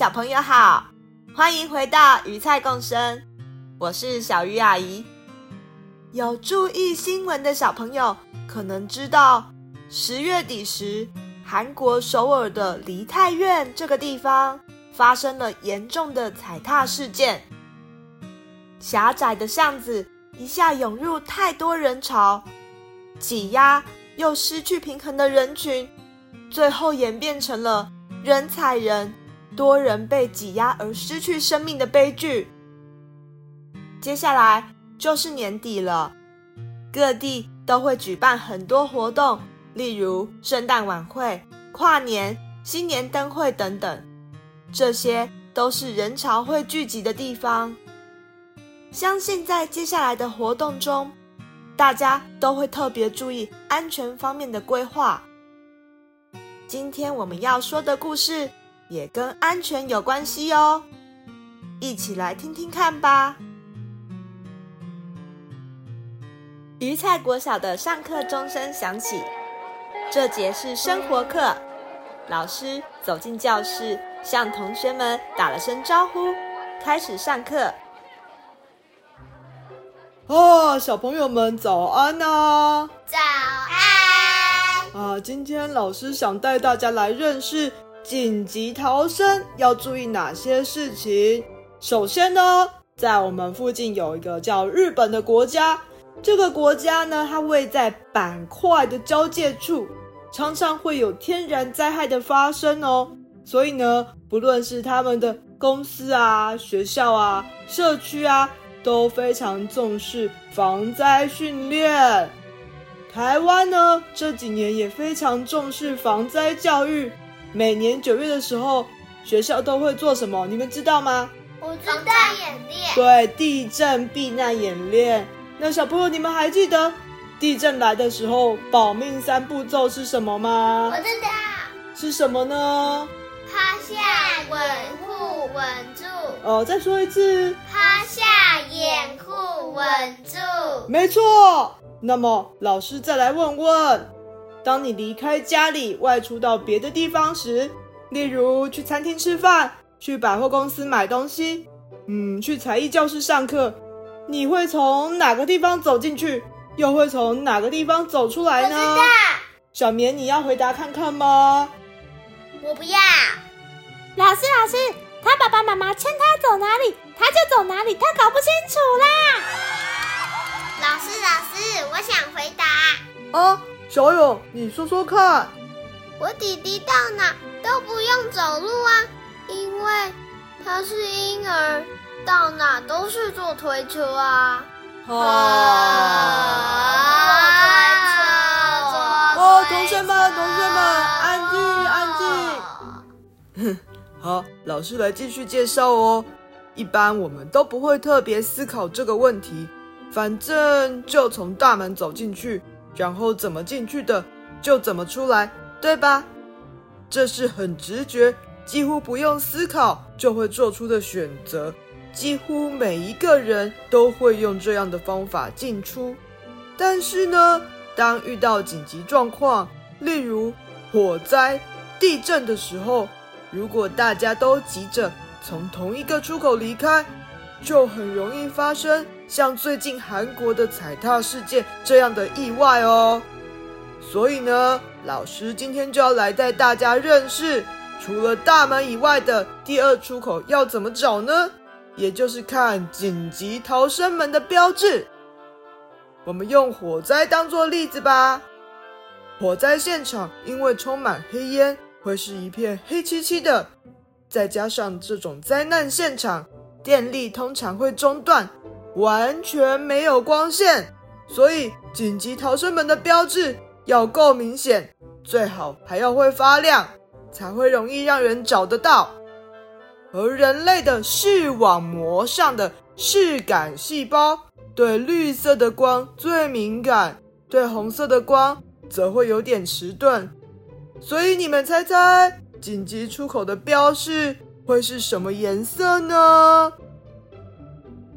小朋友好，欢迎回到鱼菜共生，我是小鱼阿姨。有注意新闻的小朋友可能知道，十月底时，韩国首尔的梨泰院这个地方发生了严重的踩踏事件。狭窄的巷子一下涌入太多人潮，挤压又失去平衡的人群，最后演变成了人踩人。多人被挤压而失去生命的悲剧。接下来就是年底了，各地都会举办很多活动，例如圣诞晚会、跨年、新年灯会等等，这些都是人潮会聚集的地方。相信在接下来的活动中，大家都会特别注意安全方面的规划。今天我们要说的故事，也跟安全有关系哦，一起来听听看吧。鱼菜国小的上课钟声响起，这节是生活课。老师走进教室，向同学们打了声招呼，开始上课。啊，小朋友们早安呐！早安！啊，今天老师想带大家来认识。紧急逃生要注意哪些事情？首先呢，在我们附近有一个叫日本的国家，这个国家呢，它位在板块的交界处，常常会有天然灾害的发生哦。所以呢，不论是他们的公司啊、学校啊、社区啊，都非常重视防灾训练。台湾呢，这几年也非常重视防灾教育。每年九月的时候，学校都会做什么？你们知道吗？我知道，演练。对，地震避难演练。那小朋友，你们还记得地震来的时候保命三步骤是什么吗？我知道。是什么呢？趴下，稳护，稳住。哦，再说一次。趴下，掩护，稳住。没错。那么，老师再来问问。当你离开家里外出到别的地方时，例如去餐厅吃饭、去百货公司买东西，嗯，去才艺教室上课，你会从哪个地方走进去，又会从哪个地方走出来呢？小棉，你要回答看看吗？我不要。老师，老师，他爸爸妈妈牵他走哪里，他就走哪里，他搞不清楚啦。老师，老师，我想回答。哦。小勇，你说说看。我弟弟到哪都不用走路啊，因为他是婴儿，到哪都是坐推车啊。啊！坐推车，坐推车。哦，同学们，同学们，安静，安静。哼，好，老师来继续介绍哦。一般我们都不会特别思考这个问题，反正就从大门走进去。然后怎么进去的，就怎么出来，对吧？这是很直觉，几乎不用思考就会做出的选择。几乎每一个人都会用这样的方法进出。但是呢，当遇到紧急状况，例如火灾、地震的时候，如果大家都急着从同一个出口离开，就很容易发生。像最近韩国的踩踏事件这样的意外哦，所以呢，老师今天就要来带大家认识，除了大门以外的第二出口要怎么找呢？也就是看紧急逃生门的标志。我们用火灾当作例子吧。火灾现场因为充满黑烟，会是一片黑漆漆的，再加上这种灾难现场，电力通常会中断。完全没有光线，所以紧急逃生门的标志要够明显，最好还要会发亮。才会容易让人找得到。而人类的视网膜上的视感细胞对绿色的光最敏感，对红色的光则会有点迟钝。所以你们猜猜，紧急出口的标示会是什么颜色呢？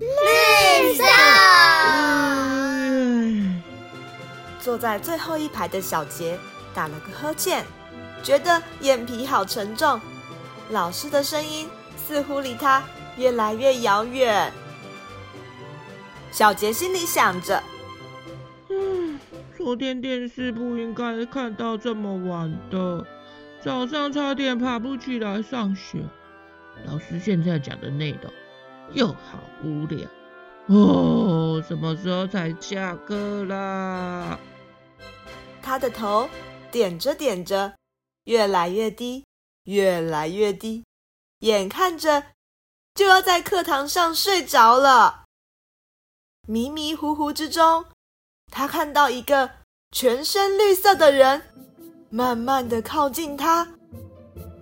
绿色。坐在最后一排的小杰打了个呵欠，觉得眼皮好沉重。老师的声音似乎离他越来越遥远。小杰心里想着：“嗯，昨天电视不应该看到这么晚的，早上差点爬不起来上学。老师现在讲的内容又好无聊哦，什么时候才下课啦？”他的头点着点着，越来越低，越来越低，眼看着就要在课堂上睡着了。迷迷糊糊之中，他看到一个全身绿色的人慢慢的靠近他，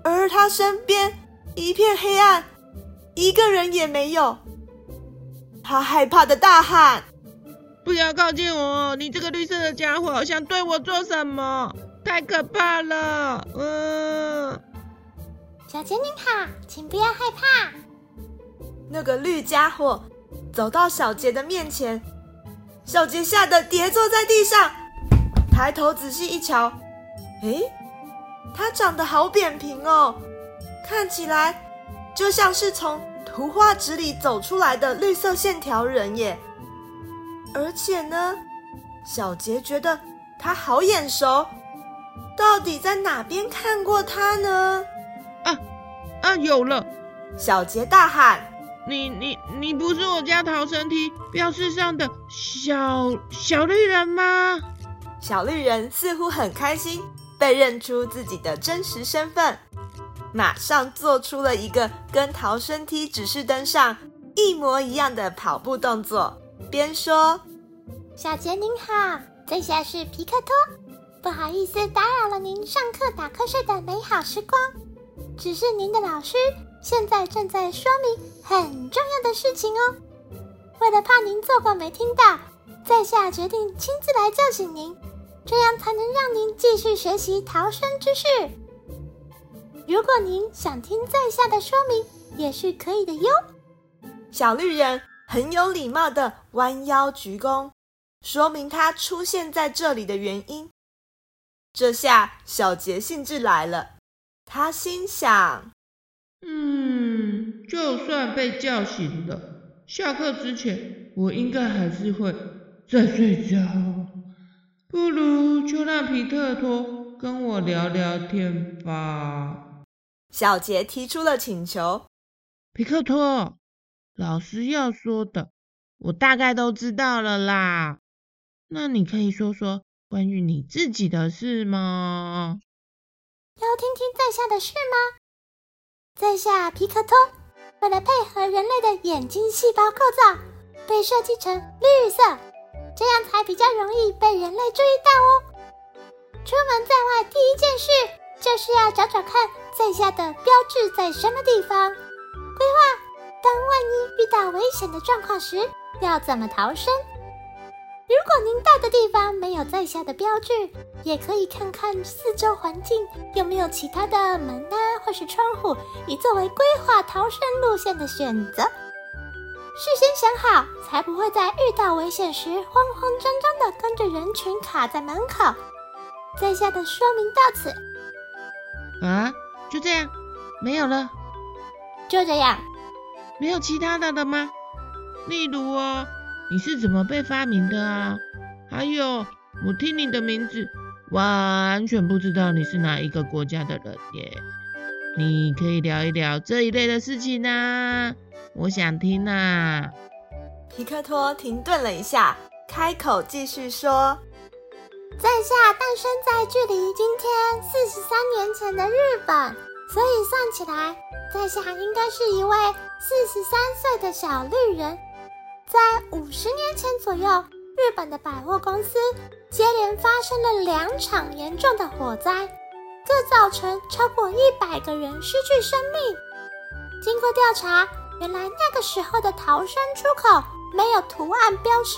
而他身边一片黑暗，一个人也没有。他害怕的大喊。不要靠近我！你这个绿色的家伙想对我做什么？太可怕了！嗯，小杰您好，请不要害怕。那个绿家伙走到小杰的面前，小杰吓得跌坐在地上，抬头仔细一瞧，诶，他长得好扁平哦，看起来就像是从图画纸里走出来的绿色线条人耶。而且呢，小杰觉得他好眼熟，到底在哪边看过他呢？啊啊，有了！小杰大喊：“你你你不是我家逃生梯标志上的小小绿人吗？”小绿人似乎很开心被认出自己的真实身份，马上做出了一个跟逃生梯指示灯上一模一样的跑步动作。边说：“小杰您好，在下是皮克托，不好意思打扰了您上课打瞌睡的美好时光。只是您的老师现在正在说明很重要的事情哦。为了怕您错过没听到，在下决定亲自来叫醒您，这样才能让您继续学习逃生知识。如果您想听在下的说明，也是可以的哟。”小绿人。很有礼貌的弯腰鞠躬，说明他出现在这里的原因。这下小杰兴致来了，他心想：“嗯，就算被叫醒了，下课之前我应该还是会再睡觉。不如就让皮特托跟我聊聊天吧。”小杰提出了请求：“皮克托。”老师要说的，我大概都知道了啦。那你可以说说关于你自己的事吗？要听听在下的事吗？在下皮克托，为了配合人类的眼睛细胞构造，被设计成绿色，这样才比较容易被人类注意到哦。出门在外，第一件事就是要找找看在下的标志在什么地方，规划。当万一遇到危险的状况时，要怎么逃生？如果您到的地方没有在下的标志，也可以看看四周环境有没有其他的门啊，或是窗户，以作为规划逃生路线的选择。事先想好，才不会在遇到危险时慌慌张张的跟着人群卡在门口。在下的说明到此。啊，就这样，没有了。就这样。没有其他的了吗？例如哦，你是怎么被发明的啊？还有，我听你的名字，完全不知道你是哪一个国家的人耶。你可以聊一聊这一类的事情啊，我想听啊。皮克托停顿了一下，开口继续说：“在下诞生在距离今天四十三年前的日本，所以算起来。”在下应该是一位四十三岁的小绿人，在五十年前左右，日本的百货公司接连发生了两场严重的火灾，各造成超过一百个人失去生命。经过调查，原来那个时候的逃生出口没有图案标示，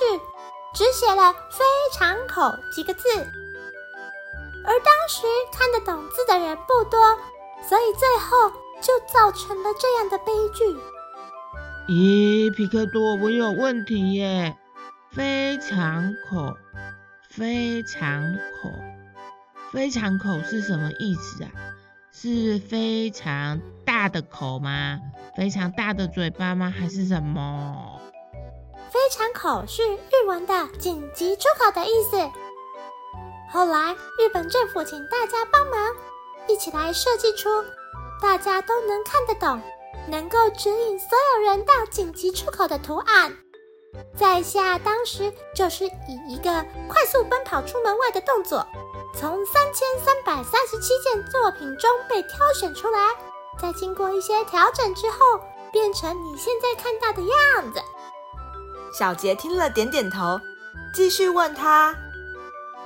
只写了“非常口”几个字。而当时看得懂字的人不多，所以最后就造成了这样的悲剧。咦，皮克多，我有问题耶！非常口，非常口，非常口是什么意思啊？是非常大的口吗？非常大的嘴巴吗？还是什么？非常口是日文的紧急出口的意思。后来日本政府请大家帮忙，一起来设计出大家都能看得懂。能够指引所有人到紧急出口的图案，在下当时就是以一个快速奔跑出门外的动作，从三千三百三十七件作品中被挑选出来，在经过一些调整之后，变成你现在看到的样子。小杰听了点点头，继续问他：“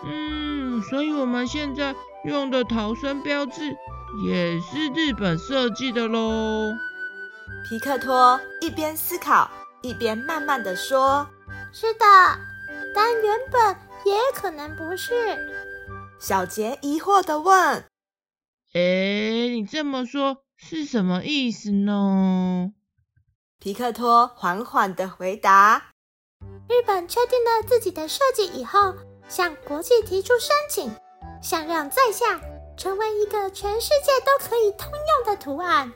嗯，所以我们现在用的逃生标志也是日本设计的喽？”皮克托一边思考，一边慢慢的说：“是的，但原本也可能不是。”小杰疑惑的问：“诶，你这么说是什么意思呢？”皮克托缓缓的回答：“日本确定了自己的设计以后，向国际提出申请，想让在下成为一个全世界都可以通用的图案。”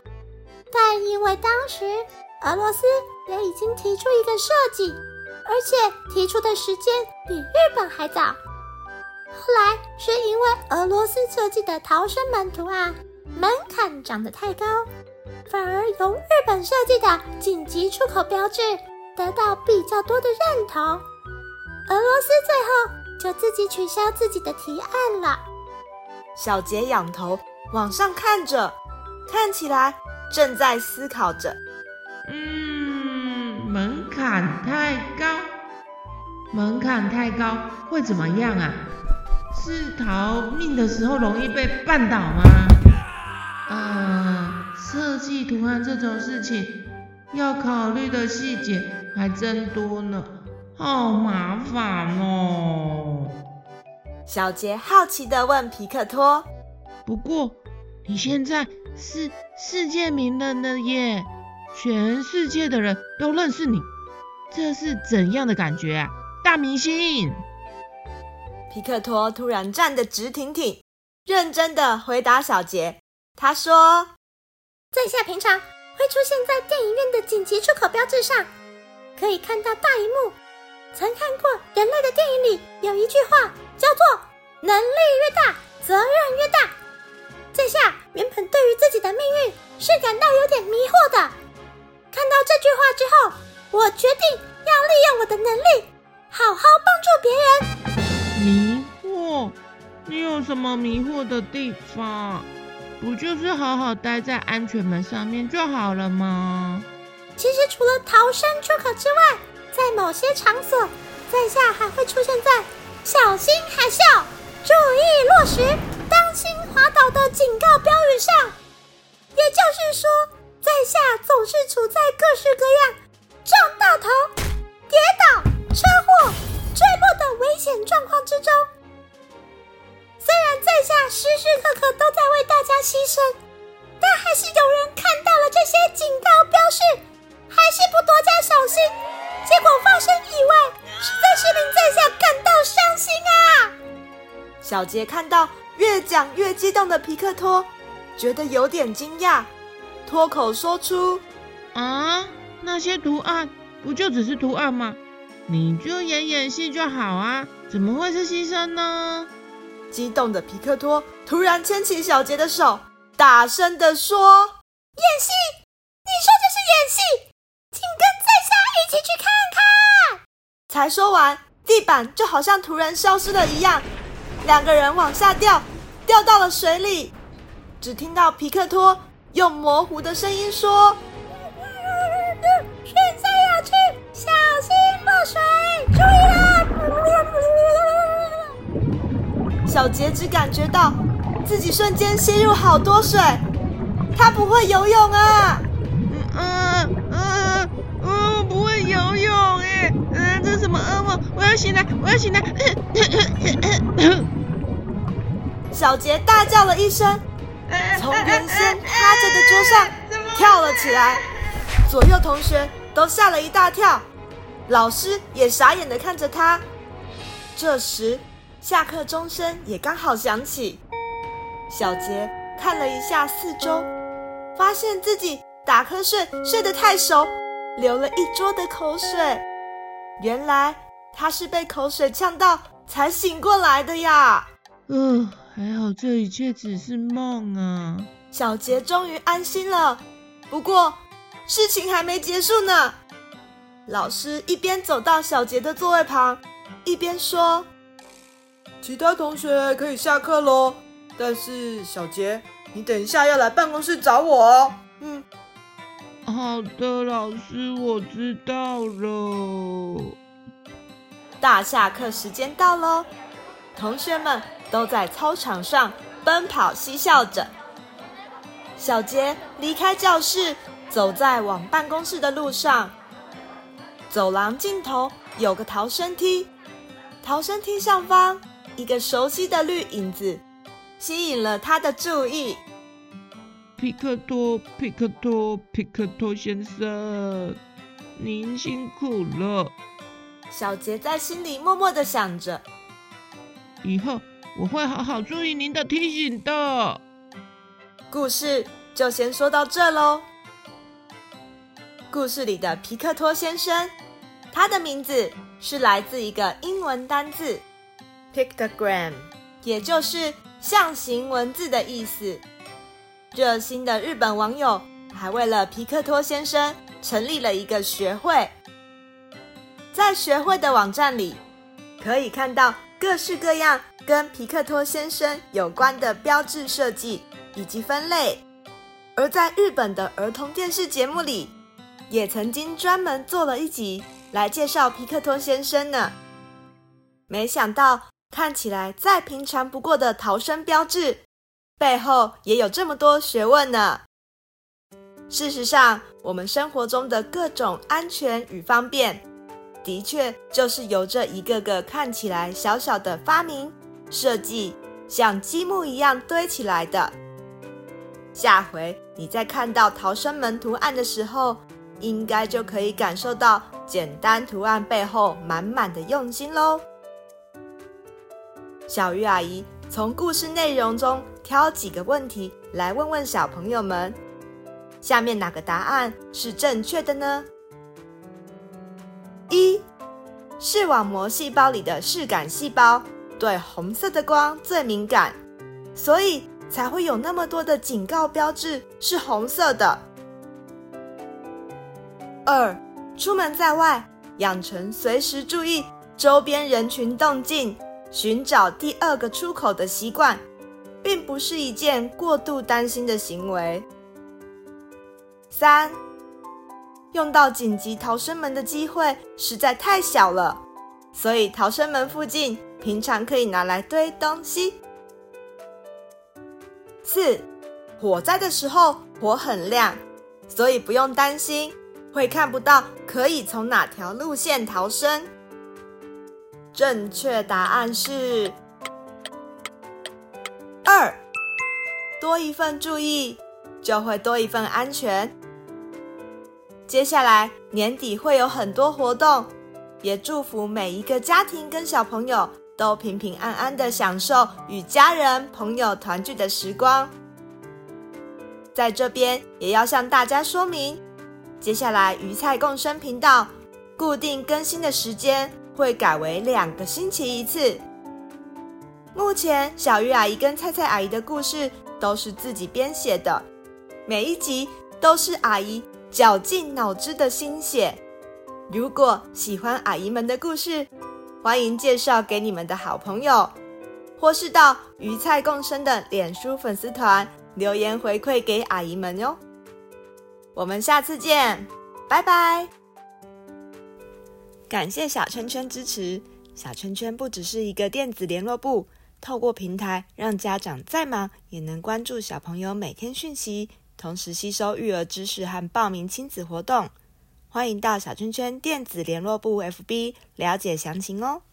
但因为当时俄罗斯也已经提出一个设计，而且提出的时间比日本还早。后来是因为俄罗斯设计的逃生门图案门槛长得太高，反而由日本设计的紧急出口标志得到比较多的认同。俄罗斯最后就自己取消自己的提案了。小杰仰头往上看着，看起来。正在思考着，嗯，门槛太高，门槛太高会怎么样啊？是逃命的时候容易被绊倒吗？啊，设计图案这种事情要考虑的细节还真多呢，好麻烦哦。小杰好奇的问皮克托：“不过你现在？”是世界名人了耶，全世界的人都认识你，这是怎样的感觉啊？大明星！皮克托突然站得直挺挺，认真的回答小杰。他说：“在下平常会出现在电影院的紧急出口标志上，可以看到大荧幕。曾看过人类的电影里有一句话，叫做‘能力越大，责任越大’。”这下原本对于自己的命运是感到有点迷惑的，看到这句话之后，我决定要利用我的能力，好好帮助别人。迷惑？你有什么迷惑的地方？不就是好好待在安全门上面就好了吗？其实除了逃生出口之外，在某些场所，在下还会出现在小心海啸，注意落石。当心滑倒的警告标语上，也就是说，在下总是处在各式各样撞到头、杰看到。越讲越激动的皮克托觉得有点惊讶，脱口说出：“啊，那些图案不就只是图案吗？你就演演戏就好啊，怎么会是牺牲呢？”激动的皮克托突然牵起小杰的手，大声地说：“演戏？你说这是演戏？请跟在下一起去看看。”才说完，地板就好像突然消失了一样，两个人往下掉。掉到了水里，只听到皮克托用模糊的声音说：“现在要去，小心落水，注意啊！”小杰只感觉到自己瞬间吸入好多水，他不会游泳啊！嗯嗯嗯嗯，不会游泳哎！嗯，这？要醒来，我要醒来！小杰大叫了一声，从原先趴着的桌上跳了起来，左右同学都吓了一大跳，老师也傻眼的看着他。这时，下课钟声也刚好响起。小杰看了一下四周，发现自己打瞌睡睡得太熟，流了一桌的口水。原来他是被口水呛到才醒过来的呀。嗯、呃，还好这一切只是梦啊。小杰终于安心了。不过事情还没结束呢。老师一边走到小杰的座位旁，一边说。其他同学可以下课喽，但是小杰，你等一下要来办公室找我哦。嗯，好的，老师，我知道了。大下课时间到喽，同学们都在操场上奔跑嬉笑着。小杰离开教室，走在往办公室的路上。走廊尽头有个逃生梯，逃生梯上方。一个熟悉的绿影子吸引了他的注意。皮克托，皮克托，皮克托先生，您辛苦了。小杰在心里默默的想着，以后我会好好注意您的提醒的。故事就先说到这喽。故事里的皮克托先生，他的名字是来自一个英文单字。Pictogram，也就是象形文字的意思。热心的日本网友还为了皮克托先生成立了一个学会。在学会的网站里，可以看到各式各样跟皮克托先生有关的标志设计以及分类。而在日本的儿童电视节目里，也曾经专门做了一集来介绍皮克托先生呢。没想到。看起来再平常不过的逃生标志，背后也有这么多学问呢。事实上，我们生活中的各种安全与方便，的确就是由这一个个看起来小小的发明设计，像积木一样堆起来的。下回你在看到逃生门图案的时候，应该就可以感受到简单图案背后满满的用心喽。小鱼阿姨从故事内容中挑几个问题来问问小朋友们：下面哪个答案是正确的呢？一，视网膜细胞里的视感细胞对红色的光最敏感，所以才会有那么多的警告标志是红色的。二，出门在外，养成随时注意周边人群动静。寻找第二个出口的习惯，并不是一件过度担心的行为。三，用到紧急逃生门的机会实在太小了，所以逃生门附近平常可以拿来堆东西。四，火灾的时候火很亮，所以不用担心会看不到可以从哪条路线逃生。正确答案是二，多一份注意，就会多一份安全。接下来年底会有很多活动，也祝福每一个家庭跟小朋友都平平安安的享受与家人朋友团聚的时光。在这边也要向大家说明，接下来鱼菜共生频道固定更新的时间。会改为两个星期一次。目前小鱼阿姨跟菜菜阿姨的故事都是自己编写的，每一集都是阿姨绞尽脑汁的心血。如果喜欢阿姨们的故事，欢迎介绍给你们的好朋友，或是到鱼菜共生的脸书粉丝团留言回馈给阿姨们哟。我们下次见，拜拜。感谢小圈圈支持。小圈圈不只是一个电子联络簿，透过平台，让家长再忙也能关注小朋友每天讯息，同时吸收育儿知识和报名亲子活动。欢迎到小圈圈电子联络部 FB 了解详情哦。